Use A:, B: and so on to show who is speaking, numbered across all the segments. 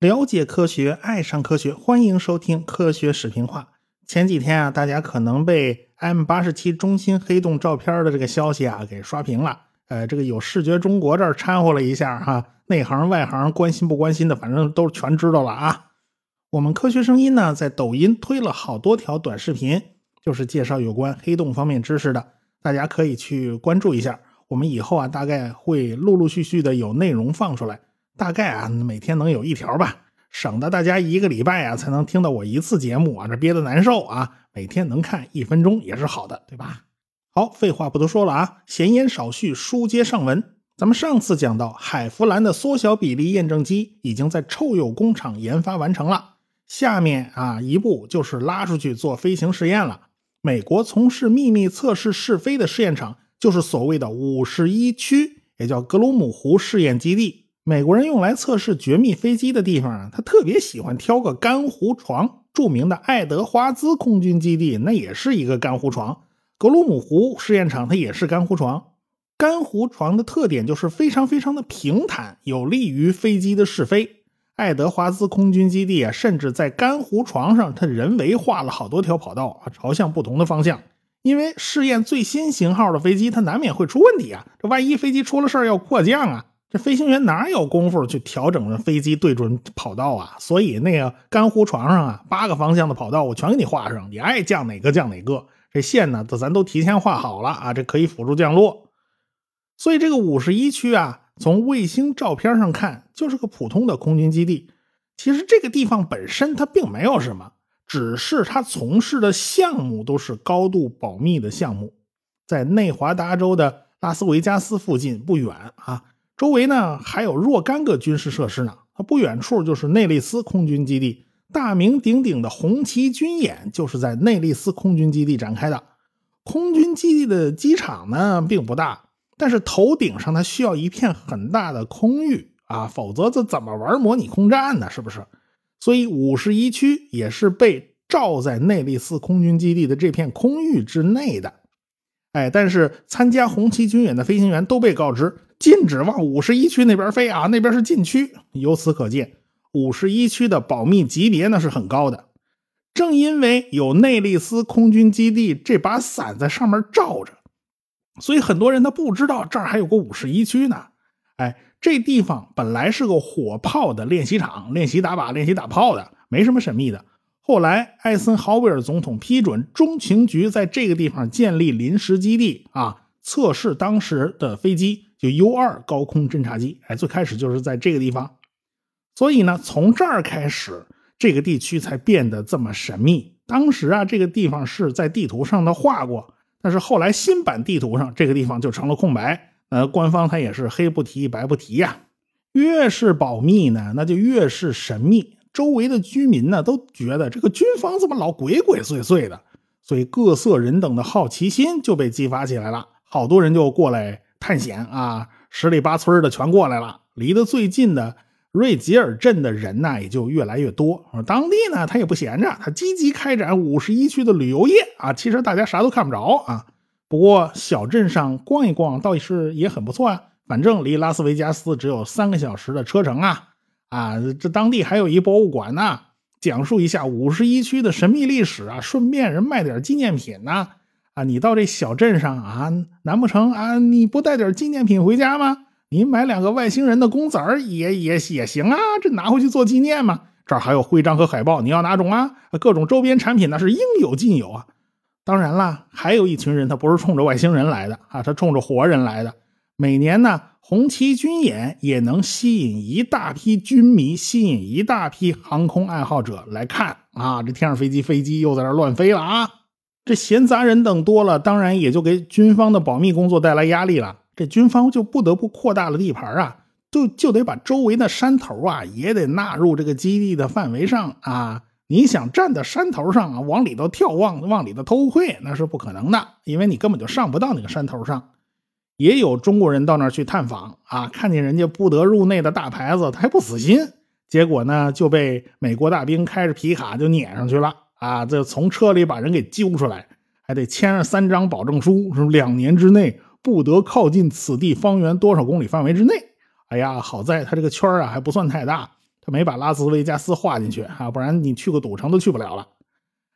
A: 了解科学，爱上科学，欢迎收听科学视频化。前几天啊，大家可能被 M 八十七中心黑洞照片的这个消息啊给刷屏了。呃，这个有视觉中国这儿掺和了一下哈，内行外行关心不关心的，反正都全知道了啊。我们科学声音呢，在抖音推了好多条短视频，就是介绍有关黑洞方面知识的，大家可以去关注一下。我们以后啊，大概会陆陆续续的有内容放出来。大概啊，每天能有一条吧，省得大家一个礼拜啊才能听到我一次节目啊，这憋得难受啊。每天能看一分钟也是好的，对吧？好，废话不多说了啊，闲言少叙，书接上文。咱们上次讲到，海弗兰的缩小比例验证机已经在臭鼬工厂研发完成了，下面啊一步就是拉出去做飞行试验了。美国从事秘密测试试飞的试验场就是所谓的五十一区，也叫格鲁姆湖试验基地。美国人用来测试绝密飞机的地方啊，他特别喜欢挑个干湖床。著名的爱德华兹空军基地那也是一个干湖床，格鲁姆湖试验场它也是干湖床。干湖床的特点就是非常非常的平坦，有利于飞机的试飞。爱德华兹空军基地啊，甚至在干湖床上，它人为画了好多条跑道啊，朝向不同的方向。因为试验最新型号的飞机，它难免会出问题啊，这万一飞机出了事儿要迫降啊。这飞行员哪有功夫去调整飞机对准跑道啊？所以那个干湖床上啊，八个方向的跑道我全给你画上，你爱降哪个降哪个。这线呢，咱都提前画好了啊，这可以辅助降落。所以这个五十一区啊，从卫星照片上看就是个普通的空军基地。其实这个地方本身它并没有什么，只是他从事的项目都是高度保密的项目，在内华达州的拉斯维加斯附近不远啊。周围呢还有若干个军事设施呢，它不远处就是内利斯空军基地，大名鼎鼎的红旗军演就是在内利斯空军基地展开的。空军基地的机场呢并不大，但是头顶上它需要一片很大的空域啊，否则这怎么玩模拟空战呢？是不是？所以五十一区也是被罩在内利斯空军基地的这片空域之内的。哎，但是参加红旗军演的飞行员都被告知。禁止往五十一区那边飞啊，那边是禁区。由此可见，五十一区的保密级别那是很高的。正因为有内利斯空军基地这把伞在上面罩着，所以很多人他不知道这儿还有个五十一区呢。哎，这地方本来是个火炮的练习场，练习打靶、练习打炮的，没什么神秘的。后来，艾森豪威尔总统批准中情局在这个地方建立临时基地啊，测试当时的飞机。就 U 二高空侦察机，哎，最开始就是在这个地方，所以呢，从这儿开始，这个地区才变得这么神秘。当时啊，这个地方是在地图上的画过，但是后来新版地图上这个地方就成了空白。呃，官方他也是黑不提白不提呀。越是保密呢，那就越是神秘。周围的居民呢，都觉得这个军方怎么老鬼鬼祟祟的，所以各色人等的好奇心就被激发起来了，好多人就过来。探险啊，十里八村的全过来了。离得最近的瑞吉尔镇的人呢，也就越来越多。当地呢，他也不闲着，他积极开展五十一区的旅游业啊。其实大家啥都看不着啊，不过小镇上逛一逛倒是也很不错啊。反正离拉斯维加斯只有三个小时的车程啊。啊，这当地还有一博物馆呢，讲述一下五十一区的神秘历史啊，顺便人卖点纪念品呢。啊，你到这小镇上啊，难不成啊，你不带点纪念品回家吗？你买两个外星人的公子儿也也也行啊，这拿回去做纪念嘛。这儿还有徽章和海报，你要哪种啊？各种周边产品那是应有尽有啊。当然了，还有一群人，他不是冲着外星人来的啊，他冲着活人来的。每年呢，红旗军演也能吸引一大批军迷，吸引一大批航空爱好者来看啊。这天上飞机，飞机又在这乱飞了啊。这闲杂人等多了，当然也就给军方的保密工作带来压力了。这军方就不得不扩大了地盘啊，就就得把周围的山头啊也得纳入这个基地的范围上啊。你想站在山头上啊，往里头眺望，往里头偷窥，那是不可能的，因为你根本就上不到那个山头上。也有中国人到那儿去探访啊，看见人家不得入内的大牌子，他还不死心，结果呢就被美国大兵开着皮卡就撵上去了。啊，这从车里把人给揪出来，还得签上三张保证书，说两年之内不得靠近此地方圆多少公里范围之内。哎呀，好在他这个圈啊还不算太大，他没把拉斯维加斯划进去啊，不然你去个赌城都去不了了。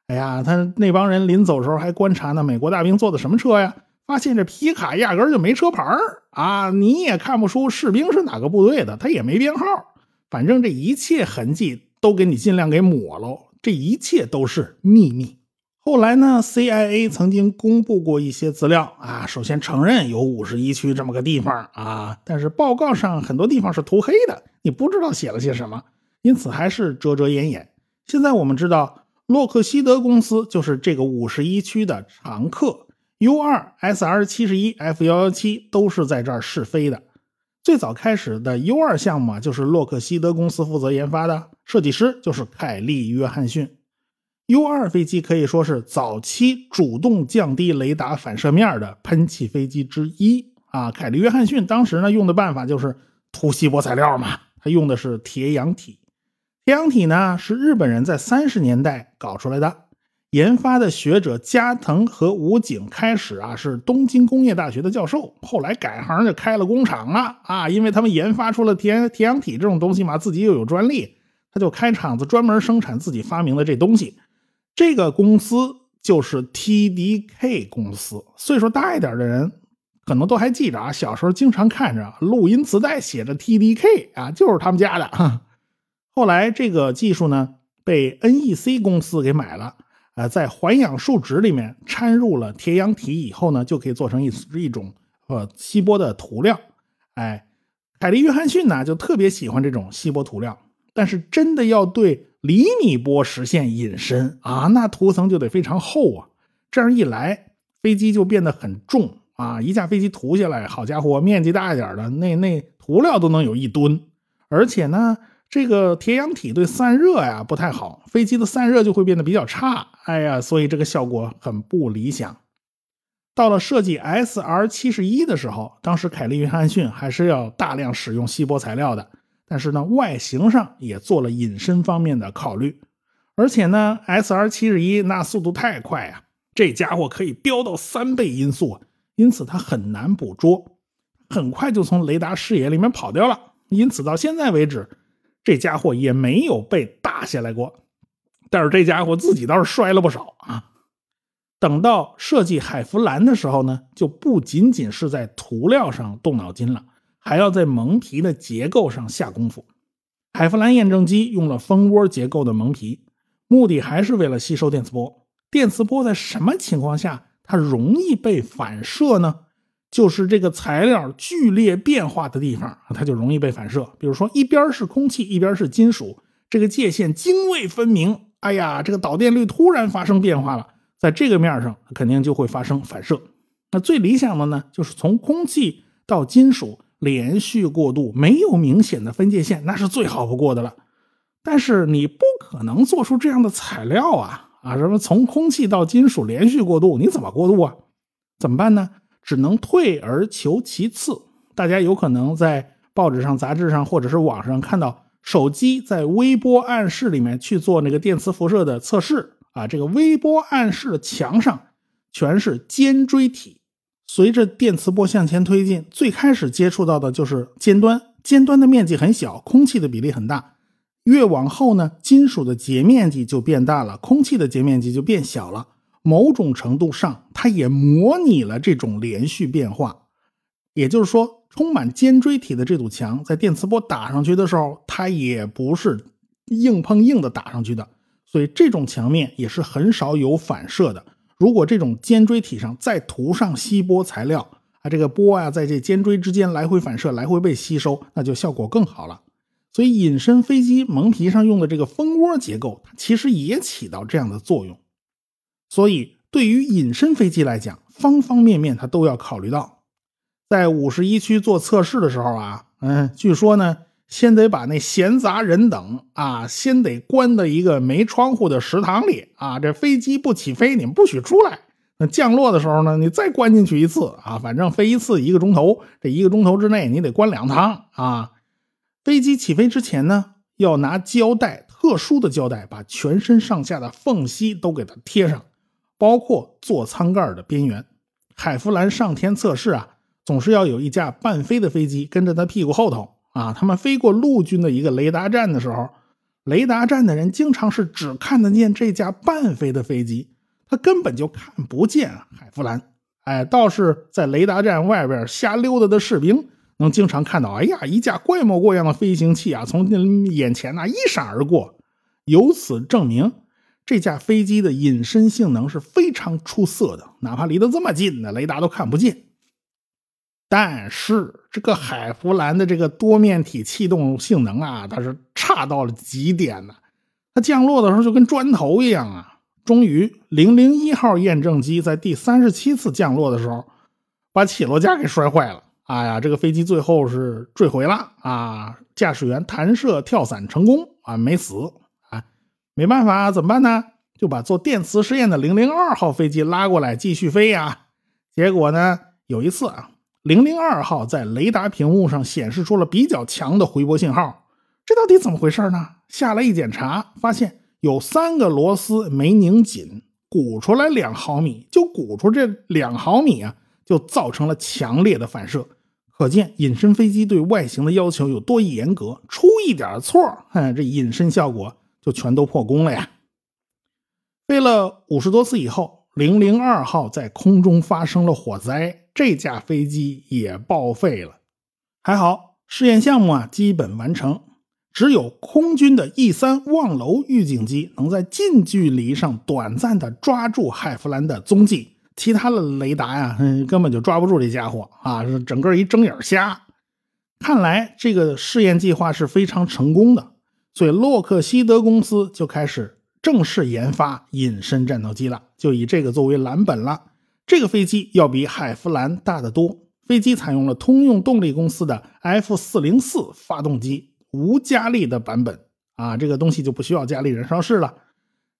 A: 哎呀，他那帮人临走时候还观察呢，美国大兵坐的什么车呀？发现这皮卡压根就没车牌啊，你也看不出士兵是哪个部队的，他也没编号，反正这一切痕迹都给你尽量给抹喽，这一切都是秘密。后来呢，CIA 曾经公布过一些资料啊，首先承认有五十一区这么个地方啊，但是报告上很多地方是涂黑的，你不知道写了些什么，因此还是遮遮掩掩。现在我们知道。洛克希德公司就是这个五十一区的常客，U 二、SR 七十一、F 幺幺七都是在这儿试飞的。最早开始的 U 二项目啊，就是洛克希德公司负责研发的，设计师就是凯利·约翰逊。U 二飞机可以说是早期主动降低雷达反射面的喷气飞机之一啊。凯利·约翰逊当时呢用的办法就是涂锡箔材料嘛，他用的是铁氧体。铁氧体呢是日本人在三十年代搞出来的，研发的学者加藤和武井开始啊是东京工业大学的教授，后来改行就开了工厂了啊，因为他们研发出了铁铁氧体这种东西嘛，自己又有专利，他就开厂子专门生产自己发明的这东西。这个公司就是 TDK 公司，岁数大一点的人可能都还记着啊，小时候经常看着录音磁带写着 TDK 啊，就是他们家的。后来这个技术呢被 NEC 公司给买了，呃，在环氧树脂里面掺入了铁氧体以后呢，就可以做成一一种呃锡箔的涂料。哎，凯利·约翰逊呢就特别喜欢这种锡箔涂料，但是真的要对厘米波实现隐身啊，那涂层就得非常厚啊。这样一来，飞机就变得很重啊，一架飞机涂下来，好家伙，面积大一点的那那涂料都能有一吨，而且呢。这个铁氧体对散热呀不太好，飞机的散热就会变得比较差。哎呀，所以这个效果很不理想。到了设计 SR 七十一的时候，当时凯利·约翰逊还是要大量使用锡箔材料的，但是呢，外形上也做了隐身方面的考虑。而且呢，SR 七十一那速度太快啊，这家伙可以飙到三倍音速，因此它很难捕捉，很快就从雷达视野里面跑掉了。因此到现在为止。这家伙也没有被打下来过，但是这家伙自己倒是摔了不少啊。等到设计海弗兰的时候呢，就不仅仅是在涂料上动脑筋了，还要在蒙皮的结构上下功夫。海弗兰验证机用了蜂窝结构的蒙皮，目的还是为了吸收电磁波。电磁波在什么情况下它容易被反射呢？就是这个材料剧烈变化的地方，它就容易被反射。比如说，一边是空气，一边是金属，这个界限泾渭分明。哎呀，这个导电率突然发生变化了，在这个面上肯定就会发生反射。那最理想的呢，就是从空气到金属连续过渡，没有明显的分界线，那是最好不过的了。但是你不可能做出这样的材料啊啊！什么从空气到金属连续过渡，你怎么过渡啊？怎么办呢？只能退而求其次。大家有可能在报纸上、杂志上，或者是网上看到手机在微波暗室里面去做那个电磁辐射的测试啊。这个微波暗室的墙上全是尖锥体，随着电磁波向前推进，最开始接触到的就是尖端，尖端的面积很小，空气的比例很大。越往后呢，金属的截面积就变大了，空气的截面积就变小了。某种程度上，它也模拟了这种连续变化。也就是说，充满尖锥体的这堵墙，在电磁波打上去的时候，它也不是硬碰硬的打上去的，所以这种墙面也是很少有反射的。如果这种尖锥体上再涂上吸波材料啊，这个波啊在这尖锥之间来回反射，来回被吸收，那就效果更好了。所以，隐身飞机蒙皮上用的这个蜂窝结构，它其实也起到这样的作用。所以，对于隐身飞机来讲，方方面面它都要考虑到。在五十一区做测试的时候啊，嗯，据说呢，先得把那闲杂人等啊，先得关到一个没窗户的食堂里啊。这飞机不起飞，你们不许出来。那降落的时候呢，你再关进去一次啊。反正飞一次一个钟头，这一个钟头之内你得关两趟啊。飞机起飞之前呢，要拿胶带，特殊的胶带，把全身上下的缝隙都给它贴上。包括座舱盖的边缘，海弗兰上天测试啊，总是要有一架半飞的飞机跟着他屁股后头啊。他们飞过陆军的一个雷达站的时候，雷达站的人经常是只看得见这架半飞的飞机，他根本就看不见海弗兰。哎，倒是在雷达站外边瞎溜达的士兵能经常看到，哎呀，一架怪模怪样的飞行器啊，从眼前呐一闪而过。由此证明，这架飞机的隐身性能是非常出色的，哪怕离得这么近呢，雷达都看不见。但是这个海弗兰的这个多面体气动性能啊，它是差到了极点呢。它降落的时候就跟砖头一样啊。终于，零零一号验证机在第三十七次降落的时候，把起落架给摔坏了。哎呀，这个飞机最后是坠毁了啊！驾驶员弹射跳伞成功啊，没死啊。没办法，怎么办呢？就把做电磁实验的零零二号飞机拉过来继续飞呀。结果呢，有一次啊。零零二号在雷达屏幕上显示出了比较强的回波信号，这到底怎么回事呢？下来一检查，发现有三个螺丝没拧紧，鼓出来两毫米，就鼓出这两毫米啊，就造成了强烈的反射。可见隐身飞机对外形的要求有多严格，出一点错，哼，这隐身效果就全都破功了呀。飞了五十多次以后，零零二号在空中发生了火灾。这架飞机也报废了，还好试验项目啊基本完成，只有空军的 E 三望楼预警机能在近距离上短暂的抓住海弗兰的踪迹，其他的雷达呀，嗯，根本就抓不住这家伙啊，整个一睁眼瞎。看来这个试验计划是非常成功的，所以洛克希德公司就开始正式研发隐身战斗机了，就以这个作为蓝本了。这个飞机要比海弗兰大得多。飞机采用了通用动力公司的 F 四零四发动机，无加力的版本啊，这个东西就不需要加力燃烧室了。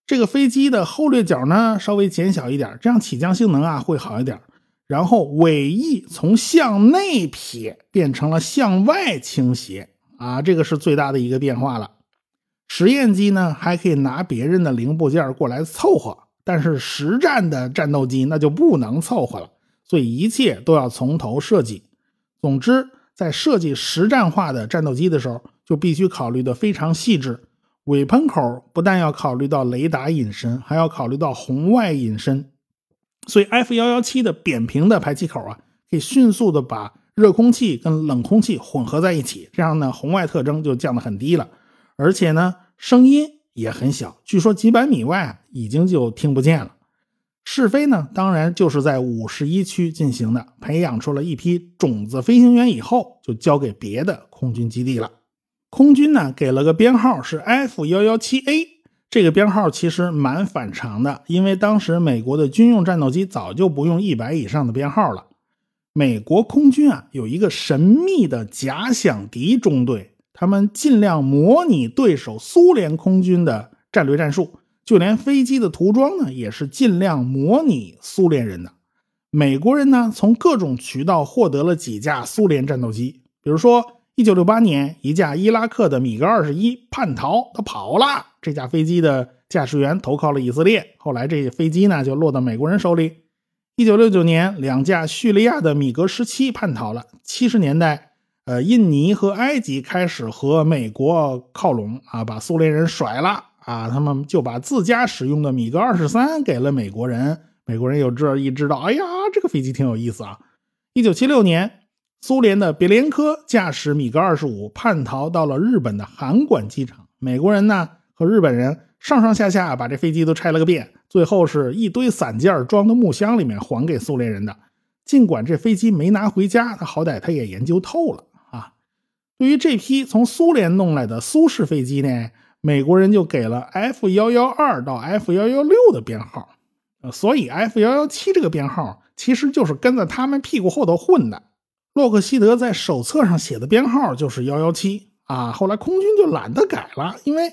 A: 这个飞机的后掠角呢稍微减小一点，这样起降性能啊会好一点。然后尾翼从向内撇变成了向外倾斜啊，这个是最大的一个变化了。实验机呢还可以拿别人的零部件过来凑合。但是实战的战斗机那就不能凑合了，所以一切都要从头设计。总之，在设计实战化的战斗机的时候，就必须考虑的非常细致。尾喷口不但要考虑到雷达隐身，还要考虑到红外隐身。所以 F 幺幺七的扁平的排气口啊，可以迅速的把热空气跟冷空气混合在一起，这样呢，红外特征就降得很低了，而且呢，声音。也很小，据说几百米外已经就听不见了。试飞呢，当然就是在五十一区进行的，培养出了一批种子飞行员以后，就交给别的空军基地了。空军呢给了个编号是 F 幺幺七 A，这个编号其实蛮反常的，因为当时美国的军用战斗机早就不用一百以上的编号了。美国空军啊有一个神秘的假想敌中队。他们尽量模拟对手苏联空军的战略战术，就连飞机的涂装呢，也是尽量模拟苏联人的。美国人呢，从各种渠道获得了几架苏联战斗机，比如说1968年一架伊拉克的米格21叛逃，他跑了，这架飞机的驾驶员投靠了以色列，后来这飞机呢就落到美国人手里。1969年两架叙利亚的米格17叛逃了，70年代。呃，印尼和埃及开始和美国靠拢啊，把苏联人甩了啊，他们就把自家使用的米格二十三给了美国人。美国人有这一知道，哎呀，这个飞机挺有意思啊。一九七六年，苏联的别连科驾驶米格二十五叛逃到了日本的函馆机场，美国人呢和日本人上上下下把这飞机都拆了个遍，最后是一堆散件装到木箱里面还给苏联人的。尽管这飞机没拿回家，他好歹他也研究透了。对于这批从苏联弄来的苏式飞机呢，美国人就给了 F 幺幺二到 F 幺幺六的编号，呃，所以 F 幺幺七这个编号其实就是跟在他们屁股后头混的。洛克希德在手册上写的编号就是幺幺七啊，后来空军就懒得改了，因为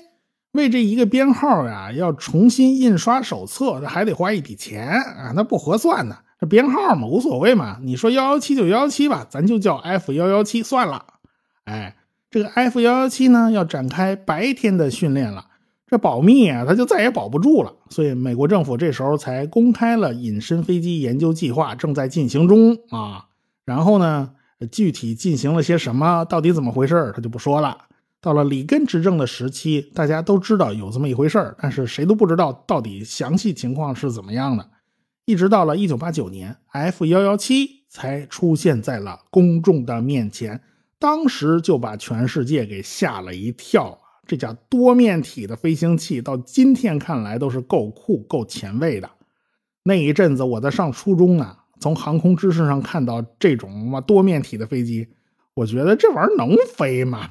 A: 为这一个编号呀要重新印刷手册，这还得花一笔钱啊，那不合算呢。这编号嘛无所谓嘛，你说幺幺七就幺幺七吧，咱就叫 F 幺幺七算了。哎，这个 F 幺幺七呢，要展开白天的训练了，这保密啊，它就再也保不住了。所以美国政府这时候才公开了隐身飞机研究计划正在进行中啊，然后呢，具体进行了些什么，到底怎么回事他就不说了。到了里根执政的时期，大家都知道有这么一回事但是谁都不知道到底详细情况是怎么样的。一直到了1989年，F117 才出现在了公众的面前，当时就把全世界给吓了一跳。这架多面体的飞行器，到今天看来都是够酷、够前卫的。那一阵子我在上初中呢，从航空知识上看到这种嘛多面体的飞机，我觉得这玩意儿能飞吗？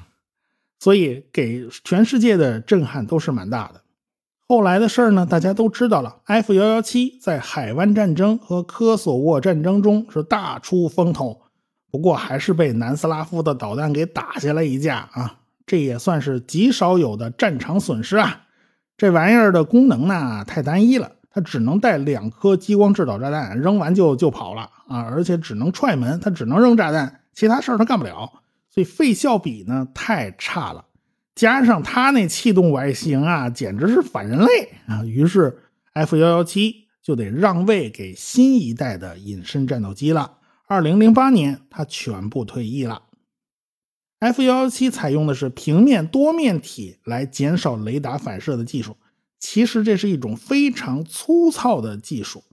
A: 所以给全世界的震撼都是蛮大的。后来的事儿呢，大家都知道了。F 幺幺七在海湾战争和科索沃战争中是大出风头，不过还是被南斯拉夫的导弹给打下来一架啊，这也算是极少有的战场损失啊。这玩意儿的功能呢太单一了。它只能带两颗激光制导炸弹，扔完就就跑了啊！而且只能踹门，它只能扔炸弹，其他事儿它干不了，所以费效比呢太差了。加上它那气动外形啊，简直是反人类啊！于是 F 幺幺七就得让位给新一代的隐身战斗机了。二零零八年，他全部退役了。F 幺幺七采用的是平面多面体来减少雷达反射的技术。其实这是一种非常粗糙的技术，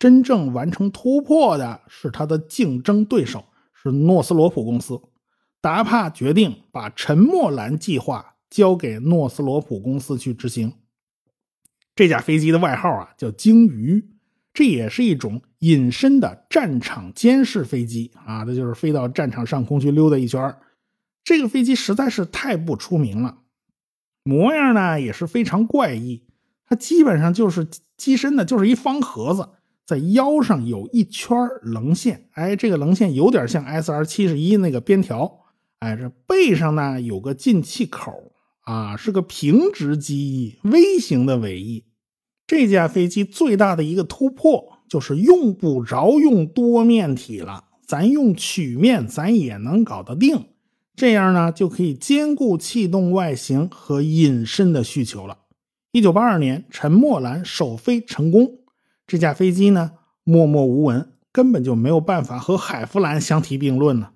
A: 真正完成突破的是它的竞争对手，是诺斯罗普公司。达帕决定把沉默蓝计划交给诺斯罗普公司去执行。这架飞机的外号啊叫鲸鱼，这也是一种隐身的战场监视飞机啊，它就是飞到战场上空去溜达一圈这个飞机实在是太不出名了，模样呢也是非常怪异。它基本上就是机身呢，就是一方盒子，在腰上有一圈棱线，哎，这个棱线有点像 S R 七十一那个边条，哎，这背上呢有个进气口，啊，是个平直机翼微型的尾翼。这架飞机最大的一个突破就是用不着用多面体了，咱用曲面，咱也能搞得定，这样呢就可以兼顾气动外形和隐身的需求了。一九八二年，陈默兰首飞成功。这架飞机呢，默默无闻，根本就没有办法和海弗兰相提并论呢。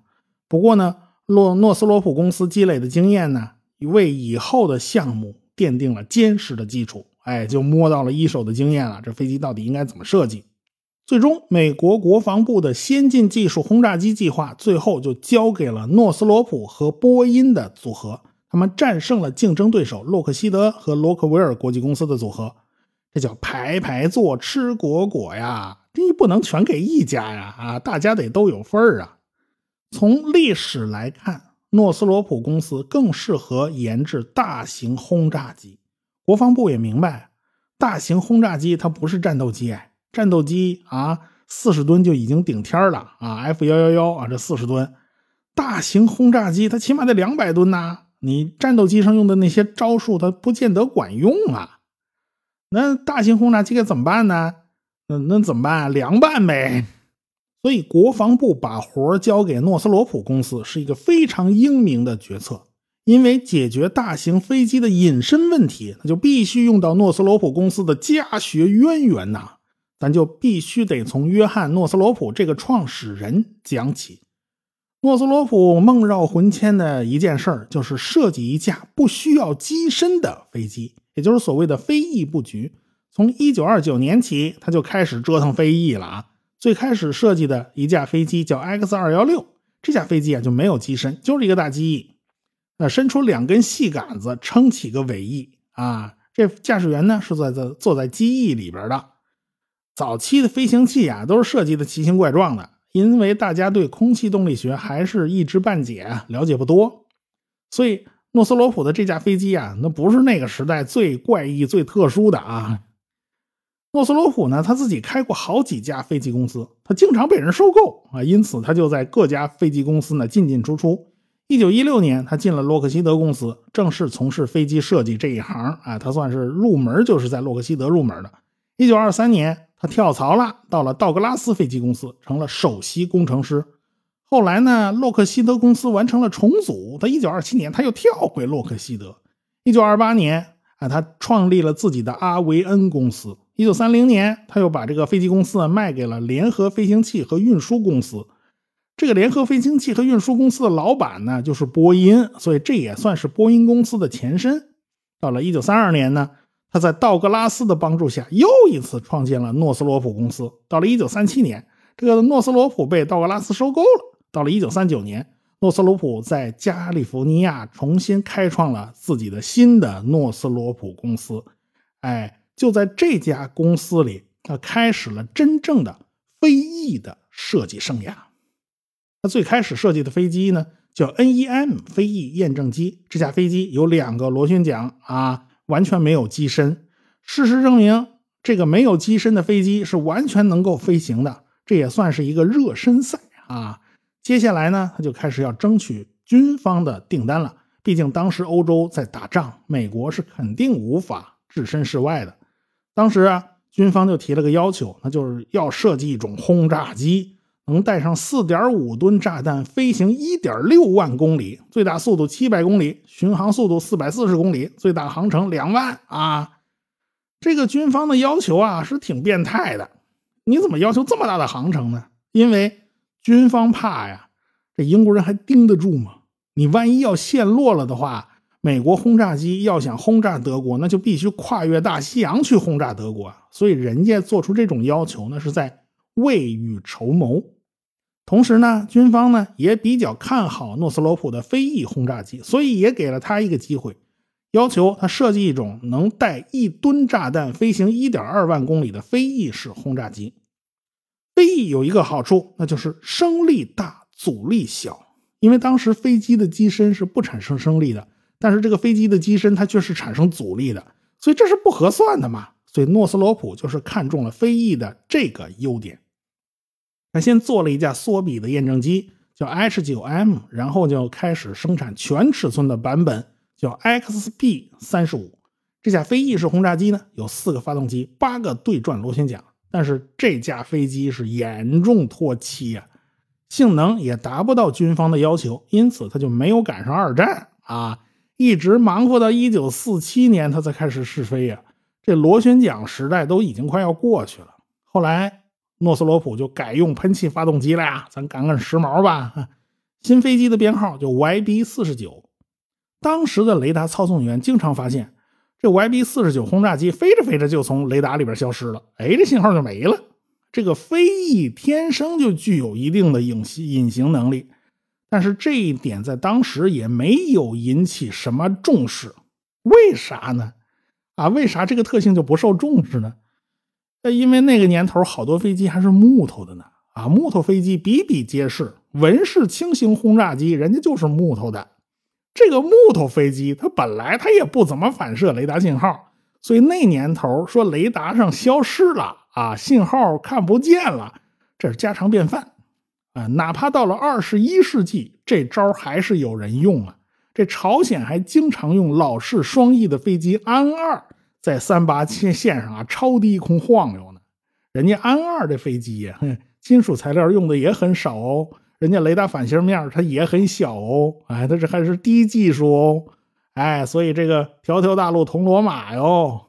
A: 不过呢，诺诺斯罗普公司积累的经验呢，为以后的项目奠定了坚实的基础。哎，就摸到了一手的经验了。这飞机到底应该怎么设计？最终，美国国防部的先进技术轰炸机计划，最后就交给了诺斯罗普和波音的组合。他们战胜了竞争对手洛克希德和罗克维尔国际公司的组合，这叫排排坐吃果果呀！你不能全给一家呀！啊，大家得都有份儿啊！从历史来看，诺斯罗普公司更适合研制大型轰炸机。国防部也明白，大型轰炸机它不是战斗机，战斗机啊，四十吨就已经顶天了啊！F 幺幺幺啊，这四十吨，大型轰炸机它起码得两百吨呐！你战斗机上用的那些招数，它不见得管用啊。那大型轰炸机该怎么办呢？那那怎么办？凉拌呗。所以国防部把活交给诺斯罗普公司是一个非常英明的决策，因为解决大型飞机的隐身问题，那就必须用到诺斯罗普公司的家学渊源呐。咱就必须得从约翰·诺斯罗普这个创始人讲起。诺斯罗普梦绕魂牵的一件事儿，就是设计一架不需要机身的飞机，也就是所谓的飞翼布局。从1929年起，他就开始折腾飞翼了啊！最开始设计的一架飞机叫 X216，这架飞机啊就没有机身，就是一个大机翼，那伸出两根细杆子撑起个尾翼啊。这驾驶员呢是在这坐在机翼里边的。早期的飞行器啊都是设计的奇形怪状的。因为大家对空气动力学还是一知半解，了解不多，所以诺斯罗普的这架飞机啊，那不是那个时代最怪异、最特殊的啊。诺斯罗普呢，他自己开过好几家飞机公司，他经常被人收购啊，因此他就在各家飞机公司呢进进出出。一九一六年，他进了洛克希德公司，正式从事飞机设计这一行啊，他算是入门就是在洛克希德入门的。一九二三年。他跳槽了，到了道格拉斯飞机公司，成了首席工程师。后来呢，洛克希德公司完成了重组。他一九二七年他又跳回洛克希德。一九二八年啊，他创立了自己的阿维恩公司。一九三零年，他又把这个飞机公司卖给了联合飞行器和运输公司。这个联合飞行器和运输公司的老板呢，就是波音，所以这也算是波音公司的前身。到了1932年呢，他在道格拉斯的帮助下，又一次创建了诺斯罗普公司。到了1937年，这个诺斯罗普被道格拉斯收购了。到了1939年，诺斯罗普在加利福尼亚重新开创了自己的新的诺斯罗普公司。哎，就在这家公司里，他开始了真正的飞翼的设计生涯。他最开始设计的飞机呢，叫 NEM 飞翼验证机。这架飞机有两个螺旋桨啊，完全没有机身。事实证明，这个没有机身的飞机是完全能够飞行的。这也算是一个热身赛啊。接下来呢，他就开始要争取军方的订单了。毕竟当时欧洲在打仗，美国是肯定无法置身事外的。当时啊，军方就提了个要求，那就是要设计一种轰炸机。能带上四点五吨炸弹，飞行一点六万公里，最大速度七百公里，巡航速度四百四十公里，最大航程两万啊！这个军方的要求啊是挺变态的。你怎么要求这么大的航程呢？因为军方怕呀，这英国人还盯得住吗？你万一要陷落了的话，美国轰炸机要想轰炸德国，那就必须跨越大西洋去轰炸德国。所以人家做出这种要求呢，是在未雨绸缪。同时呢，军方呢也比较看好诺斯罗普的飞翼轰炸机，所以也给了他一个机会，要求他设计一种能带一吨炸弹飞行一点二万公里的飞翼式轰炸机。飞翼有一个好处，那就是升力大，阻力小。因为当时飞机的机身是不产生升力的，但是这个飞机的机身它却是产生阻力的，所以这是不合算的嘛。所以诺斯罗普就是看中了飞翼的这个优点。他先做了一架缩比的验证机，叫 H9M，然后就开始生产全尺寸的版本，叫 XP35。这架飞翼式轰炸机呢，有四个发动机，八个对转螺旋桨。但是这架飞机是严重脱漆呀，性能也达不到军方的要求，因此他就没有赶上二战啊，一直忙活到1947年，他才开始试飞呀。这螺旋桨时代都已经快要过去了。后来。诺斯罗普就改用喷气发动机了呀，咱赶赶时髦吧。新飞机的编号就 YB 四十九。当时的雷达操纵员经常发现，这 YB 四十九轰炸机飞着飞着就从雷达里边消失了，哎，这信号就没了。这个飞翼天生就具有一定的隐形隐形能力，但是这一点在当时也没有引起什么重视。为啥呢？啊，为啥这个特性就不受重视呢？因为那个年头好多飞机还是木头的呢，啊，木头飞机比比皆是，文式轻型轰炸机人家就是木头的。这个木头飞机它本来它也不怎么反射雷达信号，所以那年头说雷达上消失了啊，信号看不见了，这是家常便饭啊。哪怕到了二十一世纪，这招还是有人用啊。这朝鲜还经常用老式双翼的飞机安二。在三八线线上啊，超低空晃悠呢。人家安二的飞机呀，金属材料用的也很少哦。人家雷达反射面它也很小哦。哎，它这还是低技术哦。哎，所以这个条条大路通罗马哟。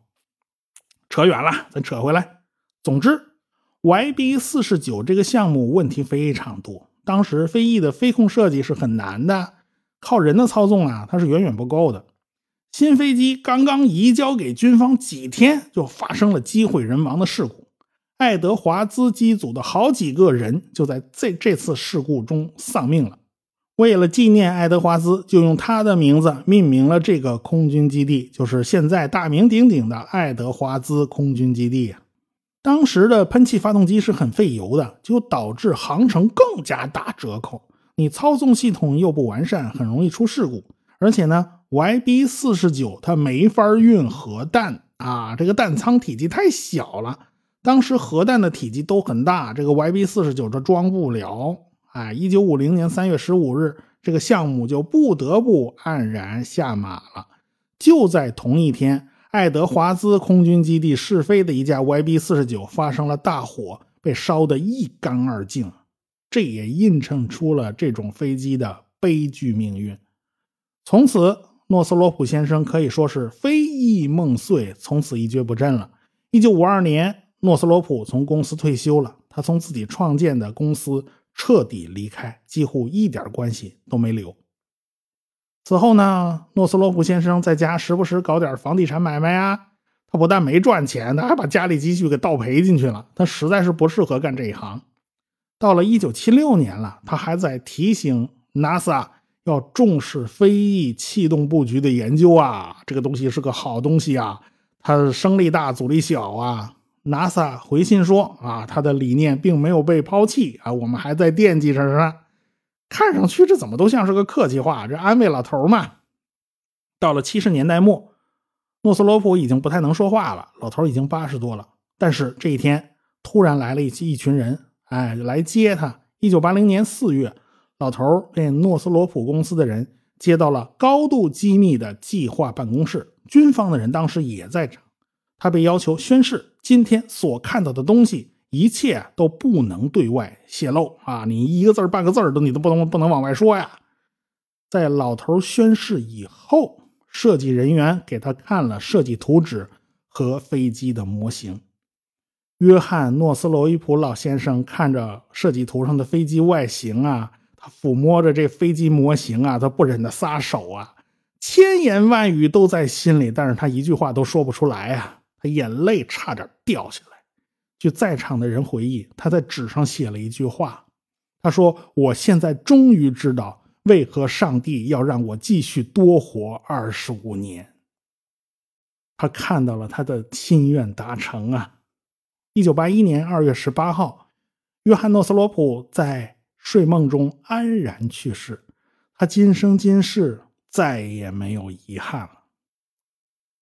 A: 扯远了，咱扯回来。总之，YB 四十九这个项目问题非常多。当时飞翼的飞控设计是很难的，靠人的操纵啊，它是远远不够的。新飞机刚刚移交给军方几天，就发生了机毁人亡的事故。爱德华兹机组的好几个人就在这这次事故中丧命了。为了纪念爱德华兹，就用他的名字命名了这个空军基地，就是现在大名鼎鼎的爱德华兹空军基地啊。当时的喷气发动机是很费油的，就导致航程更加打折扣。你操纵系统又不完善，很容易出事故。而且呢。YB 四十九，它没法运核弹啊，这个弹仓体积太小了。当时核弹的体积都很大，这个 YB 四十九这装不了。哎，一九五零年三月十五日，这个项目就不得不黯然下马了。就在同一天，爱德华兹空军基地试飞的一架 YB 四十九发生了大火，被烧得一干二净。这也映衬出了这种飞机的悲剧命运。从此。诺斯罗普先生可以说是飞翼梦碎，从此一蹶不振了。一九五二年，诺斯罗普从公司退休了，他从自己创建的公司彻底离开，几乎一点关系都没留。此后呢，诺斯罗普先生在家时不时搞点房地产买卖啊。他不但没赚钱，他还把家里积蓄给倒赔进去了。他实在是不适合干这一行。到了一九七六年了，他还在提醒 NASA 要重视飞翼气动布局的研究啊，这个东西是个好东西啊，它升力大，阻力小啊。NASA 回信说啊，他的理念并没有被抛弃啊，我们还在惦记着呢。看上去这怎么都像是个客气话，这安慰老头嘛。到了七十年代末。诺斯罗普已经不太能说话了，老头已经八十多了。但是这一天突然来了一一群人，哎，来接他。一九八零年四月，老头被诺斯罗普公司的人接到了高度机密的计划办公室，军方的人当时也在场。他被要求宣誓，今天所看到的东西，一切都不能对外泄露啊！你一个字半个字都你都不能不能往外说呀。在老头宣誓以后。设计人员给他看了设计图纸和飞机的模型。约翰·诺斯罗伊普老先生看着设计图上的飞机外形啊，抚摸着这飞机模型啊，他不忍得撒手啊，千言万语都在心里，但是他一句话都说不出来啊，他眼泪差点掉下来。据在场的人回忆，他在纸上写了一句话，他说：“我现在终于知道。”为何上帝要让我继续多活二十五年？他看到了他的心愿达成啊！一九八一年二月十八号，约翰诺斯罗普在睡梦中安然去世。他今生今世再也没有遗憾了。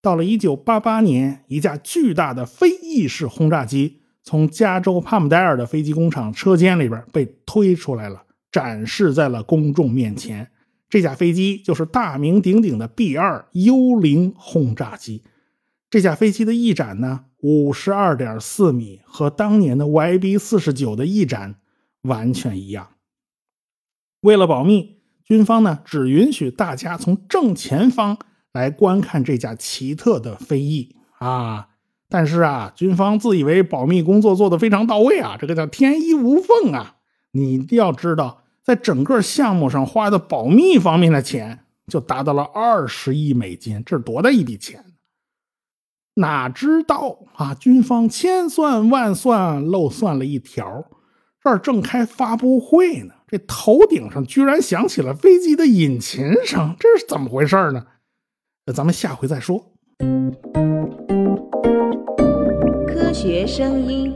A: 到了一九八八年，一架巨大的非翼式轰炸机从加州帕姆代尔的飞机工厂车间里边被推出来了。展示在了公众面前。这架飞机就是大名鼎鼎的 B-2 幽灵轰炸机。这架飞机的翼展呢，五十二点四米，和当年的 YB-49 的翼展完全一样。为了保密，军方呢只允许大家从正前方来观看这架奇特的飞翼啊。但是啊，军方自以为保密工作做得非常到位啊，这个叫天衣无缝啊。你要知道。在整个项目上花的保密方面的钱就达到了二十亿美金，这是多大一笔钱？哪知道啊，军方千算万算漏算了一条，这儿正开发布会呢，这头顶上居然响起了飞机的引擎声，这是怎么回事呢？那咱们下回再说。
B: 科学声音。